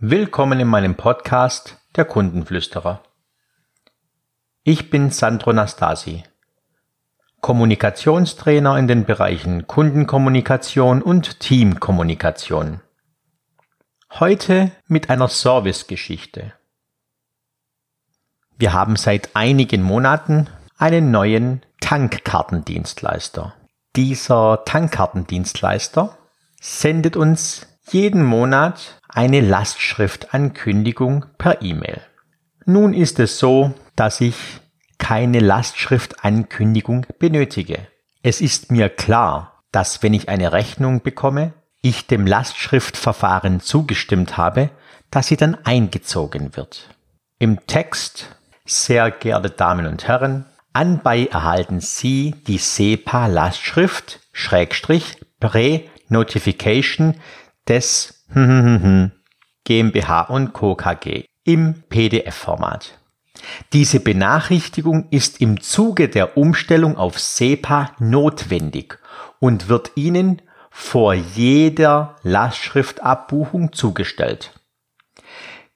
Willkommen in meinem Podcast Der Kundenflüsterer. Ich bin Sandro Nastasi, Kommunikationstrainer in den Bereichen Kundenkommunikation und Teamkommunikation. Heute mit einer Servicegeschichte. Wir haben seit einigen Monaten einen neuen Tankkartendienstleister. Dieser Tankkartendienstleister sendet uns jeden Monat eine Lastschriftankündigung per E-Mail. Nun ist es so, dass ich keine Lastschriftankündigung benötige. Es ist mir klar, dass wenn ich eine Rechnung bekomme, ich dem Lastschriftverfahren zugestimmt habe, dass sie dann eingezogen wird. Im Text, sehr geehrte Damen und Herren, anbei erhalten Sie die SEPA Lastschrift Schrägstrich Pre-Notification des GmbH und Co. KG im PDF-Format. Diese Benachrichtigung ist im Zuge der Umstellung auf SEPA notwendig und wird Ihnen vor jeder Lastschriftabbuchung zugestellt.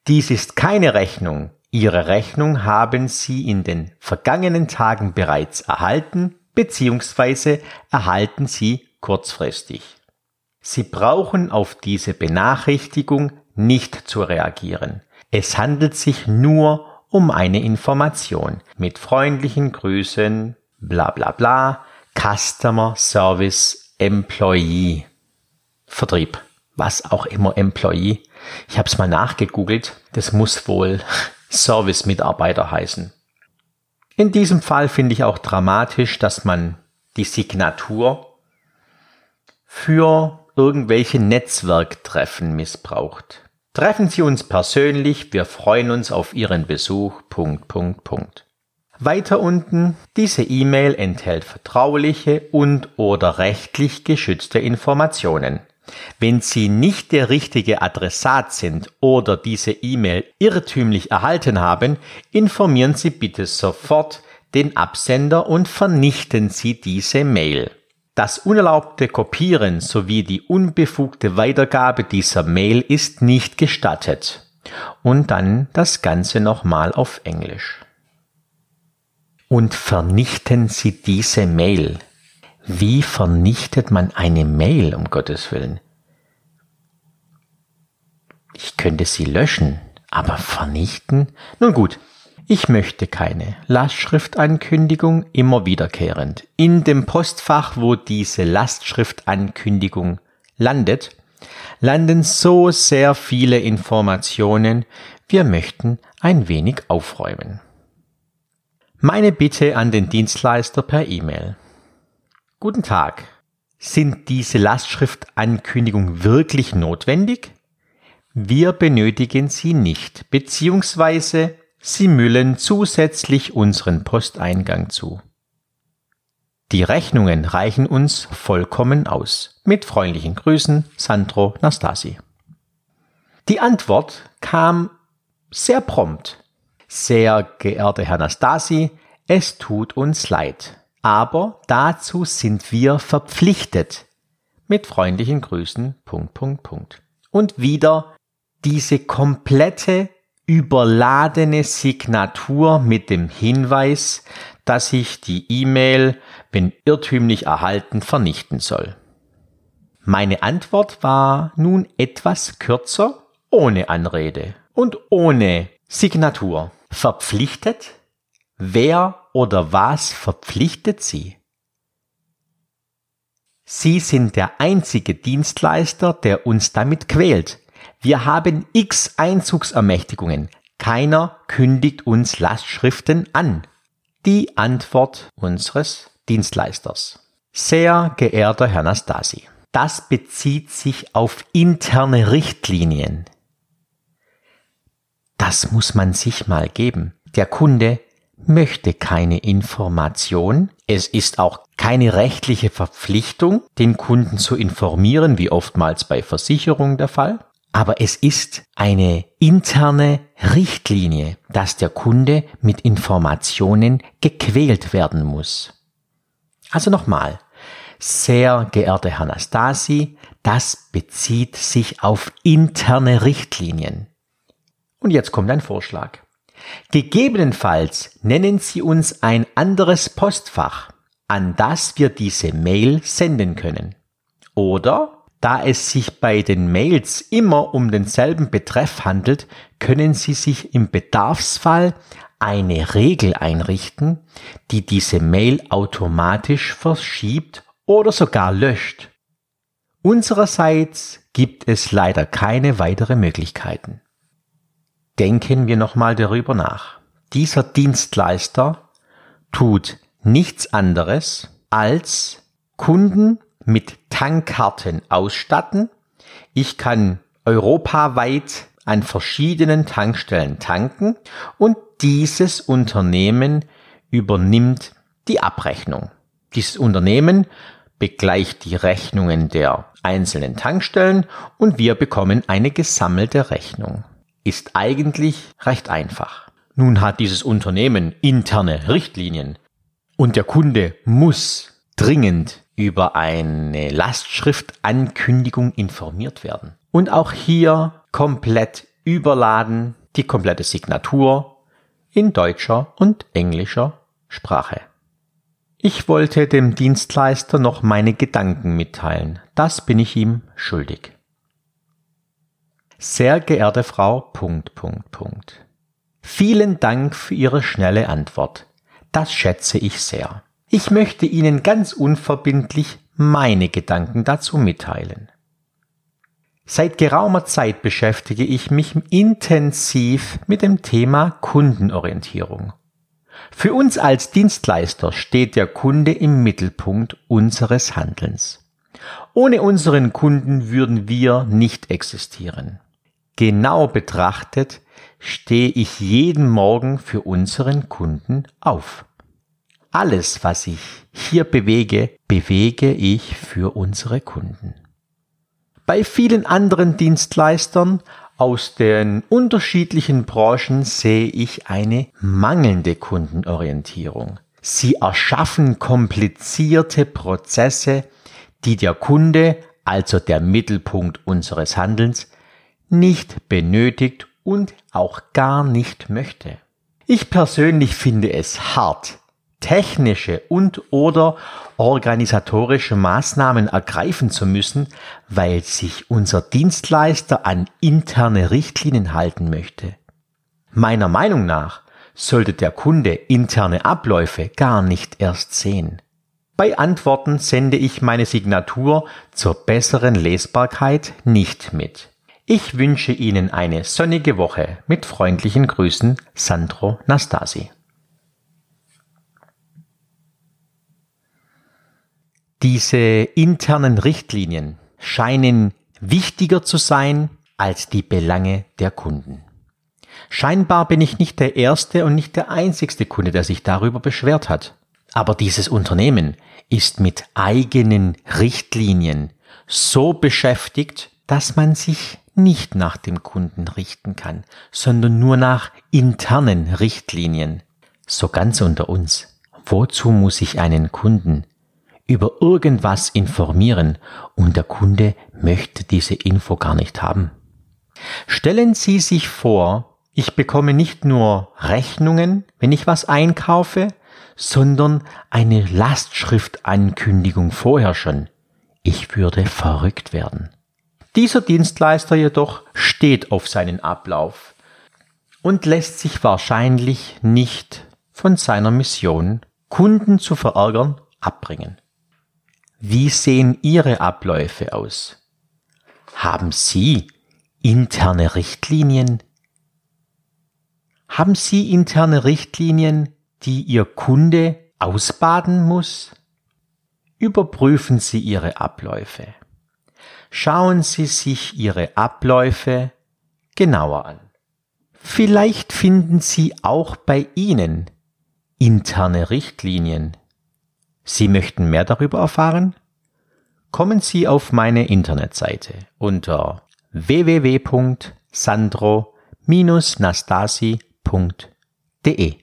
Dies ist keine Rechnung. Ihre Rechnung haben Sie in den vergangenen Tagen bereits erhalten bzw. erhalten Sie kurzfristig. Sie brauchen auf diese Benachrichtigung nicht zu reagieren. Es handelt sich nur um eine Information mit freundlichen Grüßen, bla bla bla, Customer Service Employee. Vertrieb. Was auch immer Employee. Ich habe es mal nachgegoogelt. Das muss wohl Service-Mitarbeiter heißen. In diesem Fall finde ich auch dramatisch, dass man die Signatur für irgendwelche Netzwerktreffen missbraucht. Treffen Sie uns persönlich, wir freuen uns auf Ihren Besuch. Punkt, Punkt, Punkt. Weiter unten, diese E-Mail enthält vertrauliche und oder rechtlich geschützte Informationen. Wenn Sie nicht der richtige Adressat sind oder diese E-Mail irrtümlich erhalten haben, informieren Sie bitte sofort den Absender und vernichten Sie diese Mail. Das unerlaubte Kopieren sowie die unbefugte Weitergabe dieser Mail ist nicht gestattet. Und dann das Ganze nochmal auf Englisch. Und vernichten Sie diese Mail. Wie vernichtet man eine Mail, um Gottes Willen? Ich könnte sie löschen, aber vernichten? Nun gut, ich möchte keine Lastschriftankündigung immer wiederkehrend. In dem Postfach, wo diese Lastschriftankündigung landet, landen so sehr viele Informationen, wir möchten ein wenig aufräumen. Meine Bitte an den Dienstleister per E-Mail. Guten Tag. Sind diese Lastschriftankündigung wirklich notwendig? Wir benötigen sie nicht, beziehungsweise Sie müllen zusätzlich unseren Posteingang zu. Die Rechnungen reichen uns vollkommen aus. Mit freundlichen Grüßen, Sandro Nastasi. Die Antwort kam sehr prompt. Sehr geehrter Herr Nastasi, es tut uns leid, aber dazu sind wir verpflichtet. Mit freundlichen Grüßen, Punkt, Punkt, Punkt. Und wieder diese komplette überladene Signatur mit dem Hinweis, dass ich die E-Mail, wenn irrtümlich erhalten, vernichten soll. Meine Antwort war nun etwas kürzer, ohne Anrede und ohne Signatur. Verpflichtet? Wer oder was verpflichtet Sie? Sie sind der einzige Dienstleister, der uns damit quält. Wir haben x Einzugsermächtigungen. Keiner kündigt uns Lastschriften an. Die Antwort unseres Dienstleisters. Sehr geehrter Herr Nastasi, das bezieht sich auf interne Richtlinien. Das muss man sich mal geben. Der Kunde möchte keine Information. Es ist auch keine rechtliche Verpflichtung, den Kunden zu informieren, wie oftmals bei Versicherungen der Fall aber es ist eine interne Richtlinie, dass der Kunde mit Informationen gequält werden muss. Also nochmal, sehr geehrte Herr Nastasi, das bezieht sich auf interne Richtlinien. Und jetzt kommt ein Vorschlag. Gegebenenfalls nennen Sie uns ein anderes Postfach, an das wir diese Mail senden können. Oder, da es sich bei den Mails immer um denselben Betreff handelt, können Sie sich im Bedarfsfall eine Regel einrichten, die diese Mail automatisch verschiebt oder sogar löscht. Unsererseits gibt es leider keine weitere Möglichkeiten. Denken wir nochmal darüber nach. Dieser Dienstleister tut nichts anderes als Kunden mit Tankkarten ausstatten. Ich kann europaweit an verschiedenen Tankstellen tanken und dieses Unternehmen übernimmt die Abrechnung. Dieses Unternehmen begleicht die Rechnungen der einzelnen Tankstellen und wir bekommen eine gesammelte Rechnung. Ist eigentlich recht einfach. Nun hat dieses Unternehmen interne Richtlinien und der Kunde muss dringend über eine Lastschriftankündigung informiert werden. Und auch hier komplett überladen die komplette Signatur in deutscher und englischer Sprache. Ich wollte dem Dienstleister noch meine Gedanken mitteilen. Das bin ich ihm schuldig. Sehr geehrte Frau. Punkt, Punkt, Punkt. Vielen Dank für Ihre schnelle Antwort. Das schätze ich sehr. Ich möchte Ihnen ganz unverbindlich meine Gedanken dazu mitteilen. Seit geraumer Zeit beschäftige ich mich intensiv mit dem Thema Kundenorientierung. Für uns als Dienstleister steht der Kunde im Mittelpunkt unseres Handelns. Ohne unseren Kunden würden wir nicht existieren. Genau betrachtet stehe ich jeden Morgen für unseren Kunden auf. Alles, was ich hier bewege, bewege ich für unsere Kunden. Bei vielen anderen Dienstleistern aus den unterschiedlichen Branchen sehe ich eine mangelnde Kundenorientierung. Sie erschaffen komplizierte Prozesse, die der Kunde, also der Mittelpunkt unseres Handelns, nicht benötigt und auch gar nicht möchte. Ich persönlich finde es hart, technische und oder organisatorische Maßnahmen ergreifen zu müssen, weil sich unser Dienstleister an interne Richtlinien halten möchte. Meiner Meinung nach sollte der Kunde interne Abläufe gar nicht erst sehen. Bei Antworten sende ich meine Signatur zur besseren Lesbarkeit nicht mit. Ich wünsche Ihnen eine sonnige Woche mit freundlichen Grüßen, Sandro Nastasi. Diese internen Richtlinien scheinen wichtiger zu sein als die Belange der Kunden. Scheinbar bin ich nicht der erste und nicht der einzigste Kunde, der sich darüber beschwert hat. Aber dieses Unternehmen ist mit eigenen Richtlinien so beschäftigt, dass man sich nicht nach dem Kunden richten kann, sondern nur nach internen Richtlinien. So ganz unter uns. Wozu muss ich einen Kunden über irgendwas informieren und der Kunde möchte diese Info gar nicht haben. Stellen Sie sich vor, ich bekomme nicht nur Rechnungen, wenn ich was einkaufe, sondern eine Lastschriftankündigung vorher schon. Ich würde verrückt werden. Dieser Dienstleister jedoch steht auf seinen Ablauf und lässt sich wahrscheinlich nicht von seiner Mission, Kunden zu verärgern, abbringen. Wie sehen Ihre Abläufe aus? Haben Sie interne Richtlinien? Haben Sie interne Richtlinien, die Ihr Kunde ausbaden muss? Überprüfen Sie Ihre Abläufe. Schauen Sie sich Ihre Abläufe genauer an. Vielleicht finden Sie auch bei Ihnen interne Richtlinien, Sie möchten mehr darüber erfahren? Kommen Sie auf meine Internetseite unter www.sandro-nastasi.de.